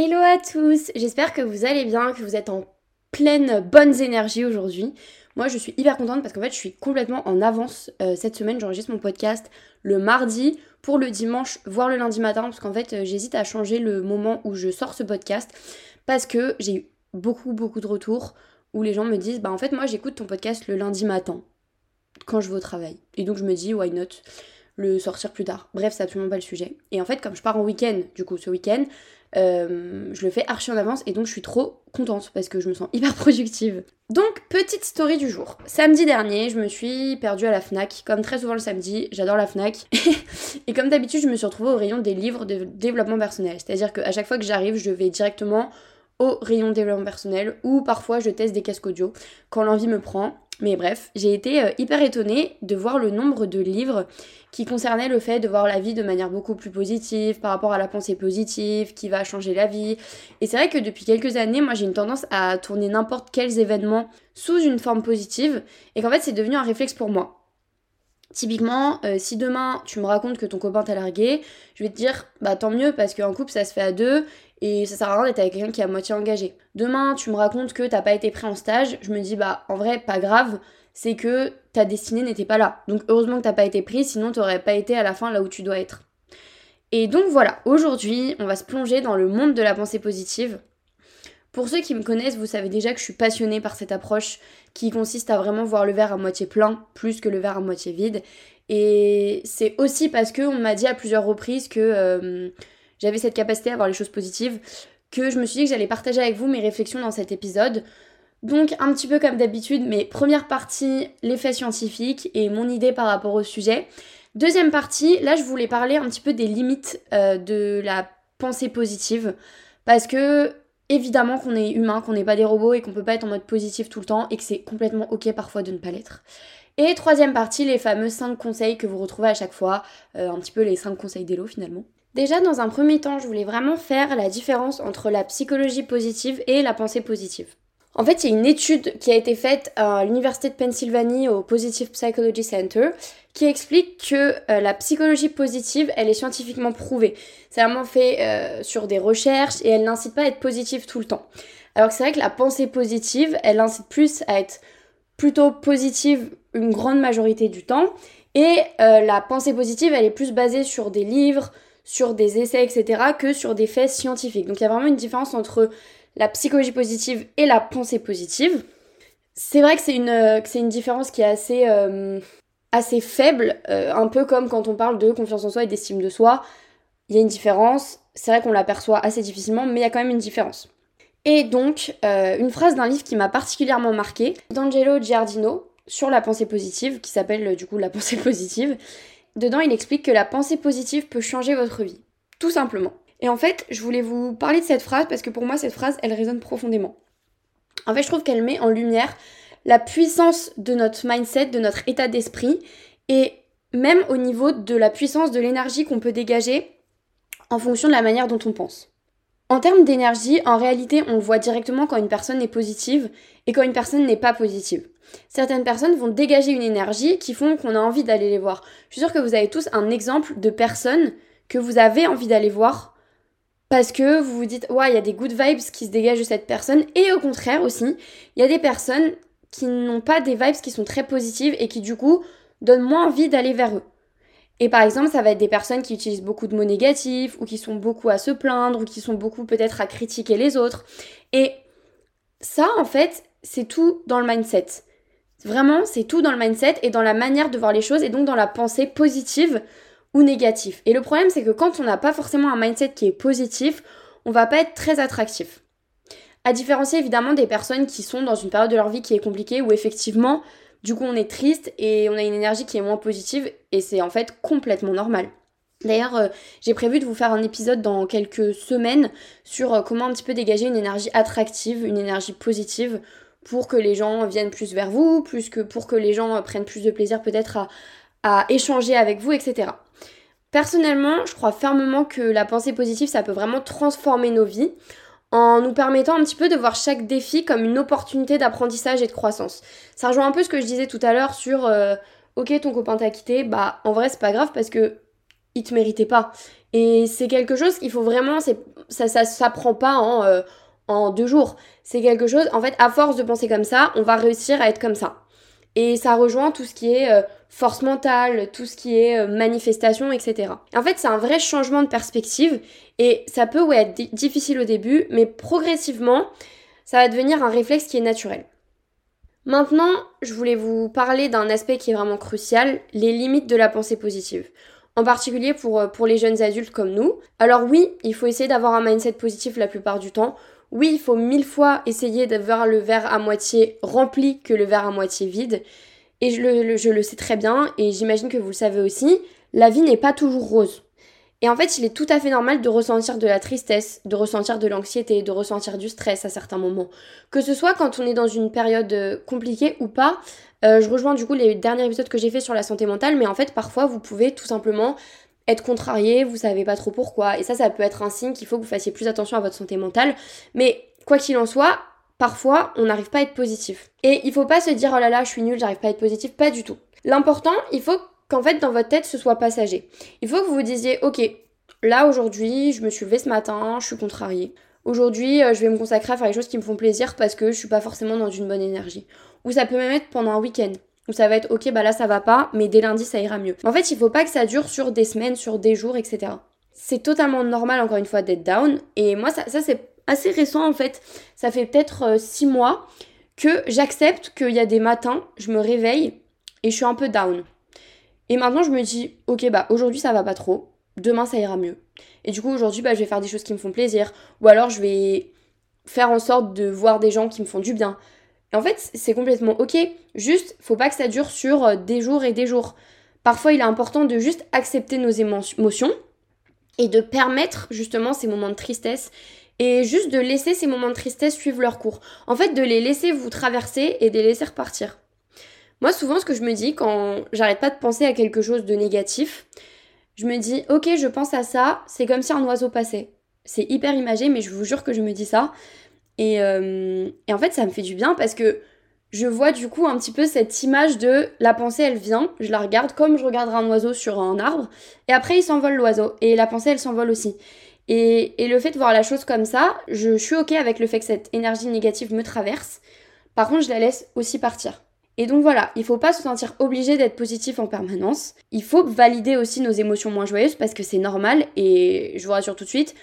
Hello à tous, j'espère que vous allez bien, que vous êtes en pleine bonnes énergies aujourd'hui. Moi je suis hyper contente parce qu'en fait je suis complètement en avance euh, cette semaine, j'enregistre mon podcast le mardi pour le dimanche, voire le lundi matin, parce qu'en fait euh, j'hésite à changer le moment où je sors ce podcast parce que j'ai eu beaucoup beaucoup de retours où les gens me disent bah en fait moi j'écoute ton podcast le lundi matin quand je vais au travail. Et donc je me dis why not le sortir plus tard? Bref, c'est absolument pas le sujet. Et en fait, comme je pars en week-end, du coup, ce week-end, euh, je le fais archi en avance et donc je suis trop contente parce que je me sens hyper productive. Donc, petite story du jour. Samedi dernier, je me suis perdue à la Fnac, comme très souvent le samedi, j'adore la Fnac. et comme d'habitude, je me suis retrouvée au rayon des livres de développement personnel. C'est-à-dire qu'à chaque fois que j'arrive, je vais directement au rayon développement personnel ou parfois je teste des casques audio quand l'envie me prend. Mais bref, j'ai été euh, hyper étonnée de voir le nombre de livres qui concernaient le fait de voir la vie de manière beaucoup plus positive, par rapport à la pensée positive, qui va changer la vie. Et c'est vrai que depuis quelques années, moi j'ai une tendance à tourner n'importe quels événements sous une forme positive, et qu'en fait c'est devenu un réflexe pour moi. Typiquement, euh, si demain tu me racontes que ton copain t'a largué, je vais te dire bah tant mieux parce qu'un couple ça se fait à deux et ça sert à rien d'être avec quelqu'un qui est à moitié engagé. Demain, tu me racontes que t'as pas été pris en stage, je me dis bah en vrai pas grave, c'est que ta destinée n'était pas là. Donc heureusement que t'as pas été pris, sinon t'aurais pas été à la fin là où tu dois être. Et donc voilà, aujourd'hui, on va se plonger dans le monde de la pensée positive. Pour ceux qui me connaissent, vous savez déjà que je suis passionnée par cette approche qui consiste à vraiment voir le verre à moitié plein plus que le verre à moitié vide. Et c'est aussi parce que on m'a dit à plusieurs reprises que euh, j'avais cette capacité à voir les choses positives, que je me suis dit que j'allais partager avec vous mes réflexions dans cet épisode. Donc un petit peu comme d'habitude, mes premières parties, les faits scientifiques et mon idée par rapport au sujet. Deuxième partie, là je voulais parler un petit peu des limites euh, de la pensée positive. Parce que évidemment qu'on est humain, qu'on n'est pas des robots et qu'on peut pas être en mode positif tout le temps et que c'est complètement ok parfois de ne pas l'être. Et troisième partie, les fameux 5 conseils que vous retrouvez à chaque fois, euh, un petit peu les 5 conseils d'Elo finalement. Déjà, dans un premier temps, je voulais vraiment faire la différence entre la psychologie positive et la pensée positive. En fait, il y a une étude qui a été faite à l'Université de Pennsylvanie au Positive Psychology Center qui explique que euh, la psychologie positive, elle est scientifiquement prouvée. C'est vraiment fait euh, sur des recherches et elle n'incite pas à être positive tout le temps. Alors que c'est vrai que la pensée positive, elle incite plus à être plutôt positive une grande majorité du temps. Et euh, la pensée positive, elle est plus basée sur des livres, sur des essais, etc., que sur des faits scientifiques. Donc il y a vraiment une différence entre la psychologie positive et la pensée positive. C'est vrai que c'est une, euh, différence qui est assez, euh, faible, euh, un peu comme quand on parle de confiance en soi et d'estime de soi. Il y a une différence, c'est vrai qu'on l'aperçoit assez difficilement, mais il y a quand même une différence. Et donc, une phrase d'un livre qui m'a particulièrement marqué, d'Angelo Giardino, sur la pensée positive, qui s'appelle du coup la pensée positive. Dedans, il explique que la pensée positive peut changer votre vie. Tout simplement. Et en fait, je voulais vous parler de cette phrase parce que pour moi, cette phrase, elle résonne profondément. En fait, je trouve qu'elle met en lumière la puissance de notre mindset, de notre état d'esprit, et même au niveau de la puissance de l'énergie qu'on peut dégager en fonction de la manière dont on pense. En termes d'énergie, en réalité, on voit directement quand une personne est positive et quand une personne n'est pas positive. Certaines personnes vont dégager une énergie qui font qu'on a envie d'aller les voir. Je suis sûre que vous avez tous un exemple de personnes que vous avez envie d'aller voir parce que vous vous dites, ouais, il y a des good vibes qui se dégagent de cette personne. Et au contraire aussi, il y a des personnes qui n'ont pas des vibes qui sont très positives et qui du coup donnent moins envie d'aller vers eux. Et par exemple, ça va être des personnes qui utilisent beaucoup de mots négatifs ou qui sont beaucoup à se plaindre ou qui sont beaucoup peut-être à critiquer les autres. Et ça, en fait, c'est tout dans le mindset. Vraiment, c'est tout dans le mindset et dans la manière de voir les choses et donc dans la pensée positive ou négatif. Et le problème, c'est que quand on n'a pas forcément un mindset qui est positif, on va pas être très attractif. À différencier évidemment des personnes qui sont dans une période de leur vie qui est compliquée où effectivement, du coup, on est triste et on a une énergie qui est moins positive et c'est en fait complètement normal. D'ailleurs, euh, j'ai prévu de vous faire un épisode dans quelques semaines sur euh, comment un petit peu dégager une énergie attractive, une énergie positive pour que les gens viennent plus vers vous, plus que pour que les gens euh, prennent plus de plaisir peut-être à, à échanger avec vous, etc. Personnellement, je crois fermement que la pensée positive, ça peut vraiment transformer nos vies. en nous permettant un petit peu de voir chaque défi comme une opportunité d'apprentissage et de croissance. Ça rejoint un peu ce que je disais tout à l'heure sur euh, ok ton copain t'a quitté, bah en vrai c'est pas grave parce que il te méritait pas. Et c'est quelque chose qu'il faut vraiment, ça, ça s'apprend pas en, euh, en deux jours. C'est quelque chose, en fait, à force de penser comme ça, on va réussir à être comme ça. Et ça rejoint tout ce qui est euh, force mentale, tout ce qui est euh, manifestation, etc. En fait, c'est un vrai changement de perspective et ça peut ouais, être difficile au début, mais progressivement, ça va devenir un réflexe qui est naturel. Maintenant, je voulais vous parler d'un aspect qui est vraiment crucial, les limites de la pensée positive. En particulier pour, euh, pour les jeunes adultes comme nous. Alors oui, il faut essayer d'avoir un mindset positif la plupart du temps. Oui, il faut mille fois essayer d'avoir le verre à moitié rempli que le verre à moitié vide. Et je le, sais très bien, et j'imagine que vous le savez aussi, la vie n'est pas toujours rose. Et en fait, il est tout à fait normal de ressentir de la tristesse, de ressentir de l'anxiété, de ressentir du stress à certains moments. Que ce soit quand on est dans une période euh, compliquée ou pas, euh, je rejoins du coup les derniers épisodes que j'ai fait sur la santé mentale, mais en fait, parfois, vous pouvez tout simplement être contrarié, vous savez pas trop pourquoi. Et ça, ça peut être un signe qu'il faut que vous fassiez plus attention à votre santé mentale. Mais quoi qu'il en soit, parfois, on n'arrive pas à être positif. Et il faut pas se dire, oh là là, je suis nul, j'arrive pas à être positif. Pas du tout. L'important, il faut qu'en fait, dans votre tête, ce soit passager. Il faut que vous vous disiez, ok, là, aujourd'hui, je me suis levée ce matin, je suis contrariée. Aujourd'hui, euh, je vais me consacrer à faire les choses qui me font plaisir parce que je suis pas forcément dans une bonne énergie. Ou ça peut même être pendant un week-end où ça va être ok bah là ça va pas mais dès lundi ça ira mieux. En fait il faut pas que ça dure sur des semaines, sur des jours, etc. C'est totalement normal encore une fois d'être down et moi ça, ça c'est assez récent en fait. Ça fait peut-être 6 euh, mois que j'accepte qu'il y a des matins, je me réveille et je suis un peu down. Et maintenant je me dis ok bah aujourd'hui ça va pas trop, demain ça ira mieux. Et du coup aujourd'hui bah je vais faire des choses qui me font plaisir ou alors je vais faire en sorte de voir des gens qui me font du bien. Et en fait, c'est complètement ok. Juste, faut pas que ça dure sur euh, des jours et des jours. Parfois, il est important de juste accepter nos émotions et de permettre justement ces moments de tristesse et juste de laisser ces moments de tristesse suivre leur cours. En fait, de les laisser vous traverser et de les laisser repartir. Moi, souvent, ce que je me dis quand j'arrête pas de penser à quelque chose de négatif, je me dis, ok, je pense à ça, c'est comme si un oiseau passait. C'est hyper imagé, mais je vous jure que je me dis ça. Euh, et, en fait, ça me fait du bien parce que je vois du coup un petit peu cette image de la pensée, elle vient, je la regarde comme je regarderais un oiseau sur un arbre, et après il s'envole l'oiseau, et la pensée, elle s'envole aussi. Et, le fait de voir la chose comme ça, je, suis ok avec le fait que cette énergie négative me traverse. Par contre, je la laisse aussi partir. Et donc voilà, il faut pas se sentir obligé d'être positif en permanence. Il faut valider aussi nos émotions moins joyeuses parce que c'est normal et je vous rassure tout de suite,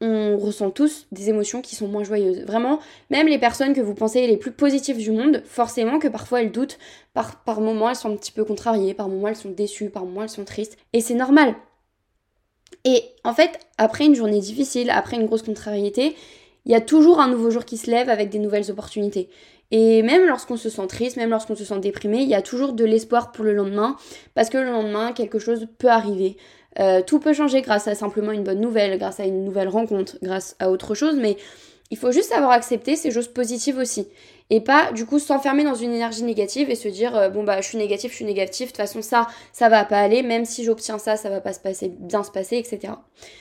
on ressent tous des émotions qui sont moins joyeuses. Vraiment, même les personnes que vous pensez les plus positives du monde, forcément que parfois elles doutent, par, par moments elles sont un petit peu contrariées, par moments elles sont déçues, par moments elles sont tristes. Et c'est normal. Et en fait, après une journée difficile, après une grosse contrariété, il y a toujours un nouveau jour qui se lève avec des nouvelles opportunités. Et même lorsqu'on se sent triste, même lorsqu'on se sent déprimé, il y a toujours de l'espoir pour le lendemain, parce que le lendemain, quelque chose peut arriver. Euh, tout peut changer grâce à simplement une bonne nouvelle, grâce à une nouvelle rencontre, grâce à autre chose, mais il faut juste savoir accepter ces choses positives aussi. Et pas du coup s'enfermer dans une énergie négative et se dire euh, bon bah je suis négatif, je suis négatif, de toute façon ça, ça va pas aller, même si j'obtiens ça, ça va pas se passer, bien se passer, etc.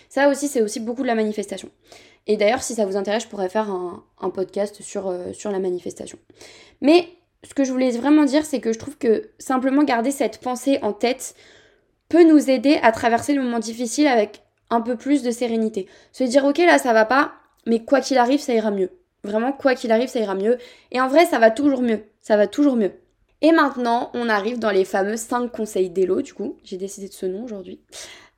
Ça aussi c'est aussi beaucoup de la manifestation. Et d'ailleurs si ça vous intéresse, je pourrais faire un, podcast sur, euh, sur la manifestation. Mais ce que je voulais vraiment dire, c'est que je trouve que simplement garder cette pensée en tête, peut nous aider à traverser le moment difficile avec un peu plus de sérénité. Se dire ok là ça va pas, mais quoi qu'il arrive ça ira mieux. Vraiment quoi qu'il arrive ça ira mieux. Et en vrai ça va toujours mieux. Ça va toujours mieux. Et maintenant on arrive dans les fameux 5 conseils d'Elo du coup. J'ai décidé de ce nom aujourd'hui.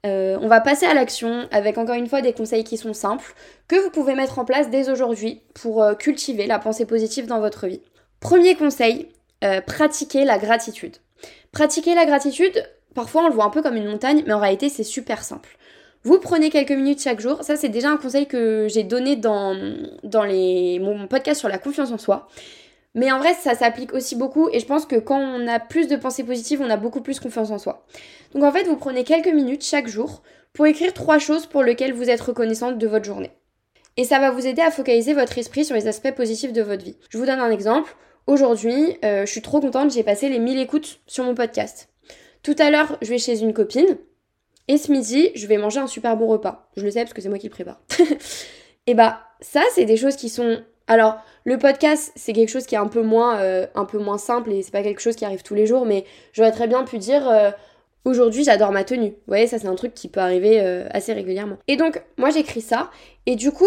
Euh, on va passer à l'action avec encore une fois des conseils qui sont simples, que vous pouvez mettre en place dès aujourd'hui pour euh, cultiver la pensée positive dans votre vie. Premier conseil, euh, pratiquer la gratitude. Pratiquer la gratitude, Parfois, on le voit un peu comme une montagne, mais en réalité, c'est super simple. Vous prenez quelques minutes chaque jour. Ça, c'est déjà un conseil que j'ai donné dans, mon podcast sur la confiance en soi. Mais en vrai, ça s'applique aussi beaucoup et je pense que quand on a plus de pensées positives, on a beaucoup plus confiance en soi. Donc en fait, vous prenez quelques minutes chaque jour pour écrire trois choses pour lesquelles vous êtes reconnaissante de votre journée. Et ça va vous aider à focaliser votre esprit sur les aspects positifs de votre vie. Je vous donne un exemple. Aujourd'hui, euh, je suis trop contente, j'ai passé les 1000 écoutes sur mon podcast. Tout à l'heure, je vais chez une copine. Et ce midi, je vais manger un super bon repas. Je le sais parce que c'est moi qui le prépare. Et bah ça, c'est des choses qui sont... Alors, le podcast, c'est quelque chose qui est un peu moins, euh, un peu moins simple et c'est pas quelque chose qui arrive tous les jours, mais j'aurais très bien pu dire... Euh, aujourd'hui j'adore ma tenue. Vous voyez, ça c'est un truc qui peut arriver euh, assez régulièrement. Et donc, moi j'écris ça, et du coup,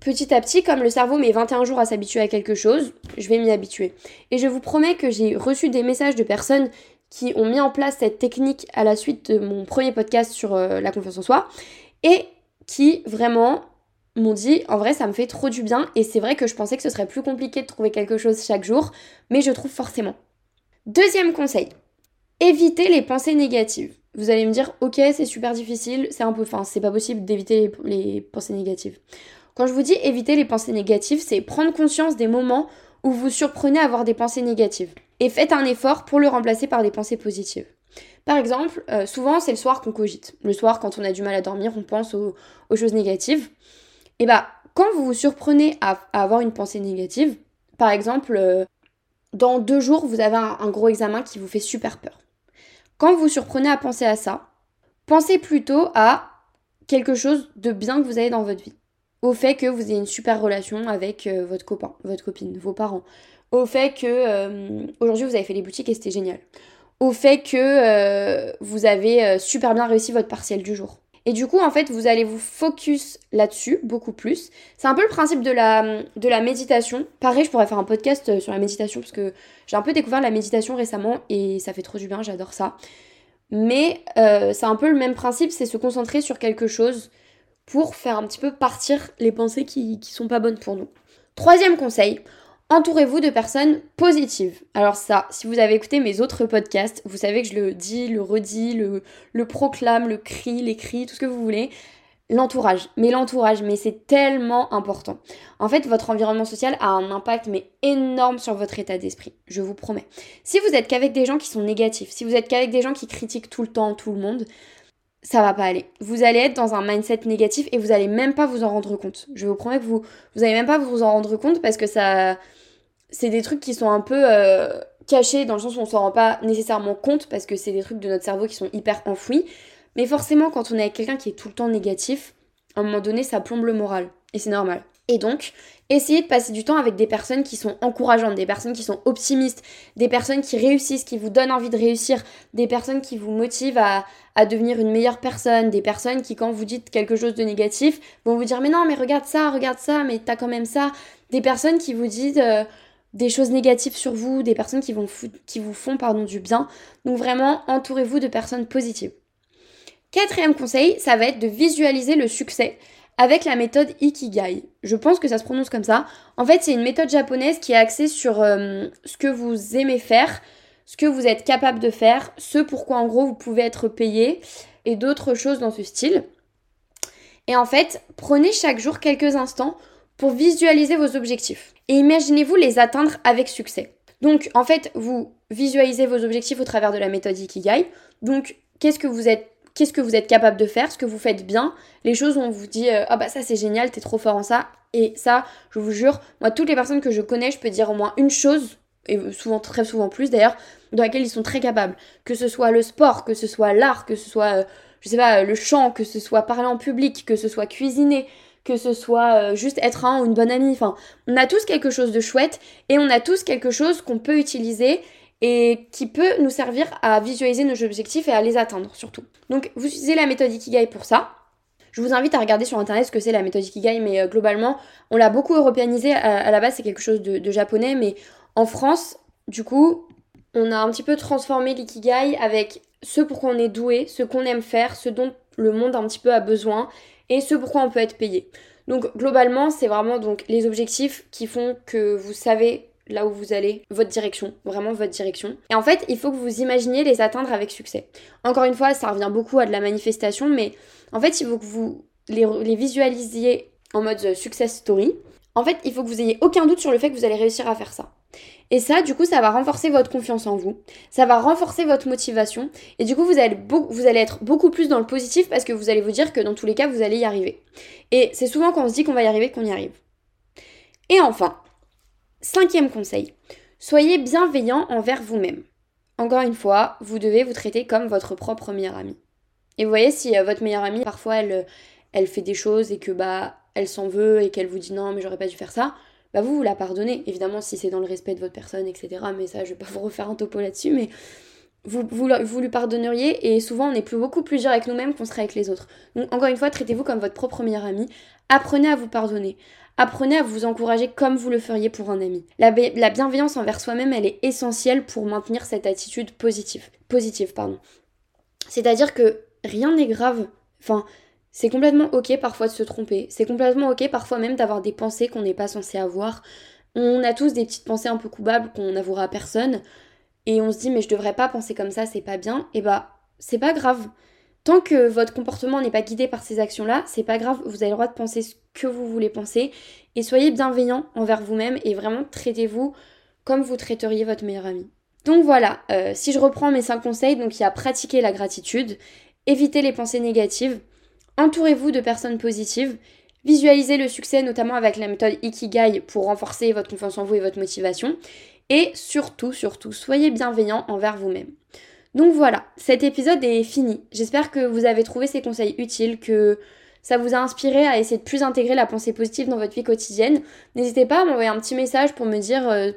petit à petit, comme le cerveau met 21 jours à s'habituer à quelque chose, je vais m'y habituer. Et je vous promets que j'ai reçu des messages de personnes qui ont mis en place cette technique à la suite de mon premier podcast sur la confiance en soi, et qui vraiment m'ont dit en vrai ça me fait trop du bien et c'est vrai que je pensais que ce serait plus compliqué de trouver quelque chose chaque jour, mais je trouve forcément. Deuxième conseil, évitez les pensées négatives. Vous allez me dire ok c'est super difficile, c'est un peu, enfin c'est pas possible d'éviter les, pensées négatives. Quand je vous dis éviter les pensées négatives, c'est prendre conscience des moments où vous surprenez à avoir des pensées négatives et faites un effort pour le remplacer par des pensées positives. Par exemple, euh, souvent c'est le soir qu'on cogite. Le soir, quand on a du mal à dormir, on pense aux choses négatives. Et bah, quand vous vous surprenez à, avoir une pensée négative, par exemple, euh, dans deux jours, vous avez un, gros examen qui vous fait super peur. Quand vous vous surprenez à penser à ça, pensez plutôt à quelque chose de bien que vous avez dans votre vie. Au fait que vous ayez une super relation avec euh, votre copain, votre copine, vos parents. Au fait que euh, aujourd'hui vous avez fait les boutiques et c'était génial. Au fait que vous avez super bien réussi votre partiel du jour. Et du coup, en fait, vous allez vous focus là-dessus beaucoup plus. C'est un peu le principe de la, méditation. Pareil, je pourrais faire un podcast euh, sur la méditation parce que j'ai un peu découvert la méditation récemment et ça fait trop du bien, j'adore ça. Mais euh, c'est un peu le même principe, c'est se concentrer sur quelque chose pour faire un petit peu partir les pensées qui, qui sont pas bonnes pour nous. Troisième conseil, Entourez-vous de personnes positives. Alors ça, si vous avez écouté mes autres podcasts, vous savez que je le dis, le redis, le, proclame, le crie, l'écris, tout ce que vous voulez. L'entourage, mais l'entourage, mais c'est tellement important. En fait, votre environnement social a un impact mais énorme sur votre état d'esprit, je vous promets. Si vous êtes qu'avec des gens qui sont négatifs, si vous êtes qu'avec des gens qui critiquent tout le temps tout le monde, ça va pas aller. Vous allez être dans un mindset négatif et vous allez même pas vous en rendre compte. Je vous promets que vous vous allez même pas vous en rendre compte parce que ça c'est des trucs qui sont un peu euh, cachés dans le sens où on s'en rend pas nécessairement compte parce que c'est des trucs de notre cerveau qui sont hyper enfouis. Mais forcément, quand on est avec quelqu'un qui est tout le temps négatif, à un moment donné, ça plombe le moral. Et c'est normal. Et donc, essayez de passer du temps avec des personnes qui sont encourageantes, des personnes qui sont optimistes, des personnes qui réussissent, qui vous donnent envie de réussir, des personnes qui vous motivent à, devenir une meilleure personne, des personnes qui, quand vous dites quelque chose de négatif, vont vous dire Mais non, mais regarde ça, regarde ça, mais t'as quand même ça. Des personnes qui vous disent. Euh, des choses négatives sur vous, des personnes qui, vous font pardon, du bien. Donc vraiment, entourez-vous de personnes positives. Quatrième conseil, ça va être de visualiser le succès avec la méthode Ikigai. Je pense que ça se prononce comme ça. En fait, c'est une méthode japonaise qui est axée sur euh, ce que vous aimez faire, ce que vous êtes capable de faire, ce pourquoi en gros vous pouvez être payé et d'autres choses dans ce style. Et en fait, prenez chaque jour quelques instants pour visualiser vos objectifs. Et imaginez-vous les atteindre avec succès. Donc en fait, vous visualisez vos objectifs au travers de la méthode Ikigai. Donc qu'est-ce que vous êtes capable de faire, ce que vous faites bien, les choses où on vous dit euh, ah bah ça c'est génial, t'es trop fort en ça et ça, je vous jure, moi toutes les personnes que je connais, je peux dire au moins une chose et souvent très souvent plus d'ailleurs dans laquelle ils sont très capables, que ce soit le sport, que ce soit l'art, que ce soit euh, je sais pas le chant, que ce soit parler en public, que ce soit cuisiner, que ce soit euh, juste être un ou une bonne amie. Enfin, on a tous quelque chose de chouette et on a tous quelque chose qu'on peut utiliser et qui peut nous servir à visualiser nos objectifs et à les atteindre surtout. Donc vous utilisez la méthode Ikigai pour ça. Je vous invite à regarder sur internet ce que c'est la méthode Ikigai, mais euh, globalement, on l'a beaucoup européanisé. À, la base, c'est quelque chose de, de, japonais, mais en France, du coup, on a un petit peu transformé l'ikigai avec ce pour quoi on est doué, ce qu'on aime faire, ce dont le monde un petit peu a besoin et ce pourquoi on peut être payé. Donc globalement, c'est vraiment donc les objectifs qui font que vous savez là où vous allez, votre direction, vraiment votre direction. Et en fait, il faut que vous imaginiez les atteindre avec succès. Encore une fois, ça revient beaucoup à de la manifestation, mais en fait, il faut que vous les, les visualisiez en mode success story. En fait, il faut que vous ayez aucun doute sur le fait que vous allez réussir à faire ça. Et ça, du coup, ça va renforcer votre confiance en vous, ça va renforcer votre motivation, et du coup, vous allez, être beaucoup plus dans le positif parce que vous allez vous dire que dans tous les cas, vous allez y arriver. Et c'est souvent quand on se dit qu'on va y arriver qu'on y arrive. Et enfin, cinquième conseil, soyez bienveillant envers vous-même. Encore une fois, vous devez vous traiter comme votre propre meilleure amie. Et vous voyez, si euh, votre meilleure amie, parfois, elle, elle fait des choses et que bah elle s'en veut et qu'elle vous dit non mais j'aurais pas dû faire ça, bah vous vous la pardonnez. Évidemment si c'est dans le respect de votre personne, etc. Mais ça je vais pas vous refaire un topo là-dessus, mais vous, lui pardonneriez et souvent on est plus, beaucoup plus dur avec nous-mêmes qu'on serait avec les autres. Donc encore une fois, traitez-vous comme votre propre meilleur ami. Apprenez à vous pardonner. Apprenez à vous encourager comme vous le feriez pour un ami. La, la bienveillance envers soi-même, elle est essentielle pour maintenir cette attitude positive. Positive, pardon. C'est-à-dire que rien n'est grave. Enfin, c'est complètement ok parfois de se tromper. C'est complètement ok parfois même d'avoir des pensées qu'on n'est pas censé avoir. On a tous des petites pensées un peu coupables qu'on n'avouera à personne et on se dit mais je devrais pas penser comme ça, c'est pas bien, et bah c'est pas grave. Tant que votre comportement n'est pas guidé par ces actions-là, c'est pas grave, vous avez le droit de penser ce que vous voulez penser et soyez bienveillant envers vous-même et vraiment traitez-vous comme vous traiteriez votre meilleur ami. Donc voilà, euh, si je reprends mes 5 conseils, donc il y a pratiquer la gratitude, éviter les pensées négatives, entourez-vous de personnes positives, visualisez le succès notamment avec la méthode Ikigai pour renforcer votre confiance en vous et votre motivation, et surtout, surtout, soyez bienveillant envers vous-même. Donc voilà, cet épisode est fini. J'espère que vous avez trouvé ces conseils utiles, que ça vous a inspiré à essayer de plus intégrer la pensée positive dans votre vie quotidienne. N'hésitez pas à m'envoyer un petit message pour me dire euh,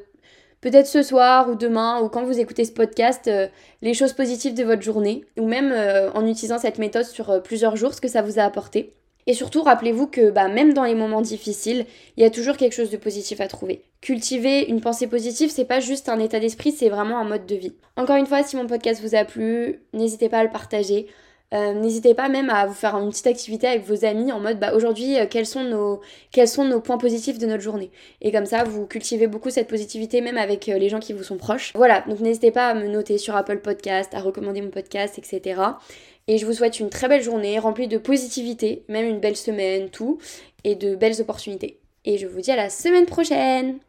peut-être ce soir ou demain ou quand vous écoutez ce podcast euh, les choses positives de votre journée ou même euh, en utilisant cette méthode sur plusieurs jours ce que ça vous a apporté. Et surtout, rappelez-vous que bah, même dans les moments difficiles, il y a toujours quelque chose de positif à trouver. Cultiver une pensée positive, c'est pas juste un état d'esprit, c'est vraiment un mode de vie. Encore une fois, si mon podcast vous a plu, n'hésitez pas à le partager. Euh, n'hésitez pas même à vous faire une petite activité avec vos amis en mode bah aujourd'hui euh, quels sont nos points positifs de notre journée. Et comme ça vous cultivez beaucoup cette positivité même avec euh, les gens qui vous sont proches. Voilà donc n'hésitez pas à me noter sur Apple Podcast à recommander mon podcast etc et je vous souhaite une très belle journée remplie de positivité, même une belle semaine, tout, et de belles opportunités. Et je vous dis à la semaine prochaine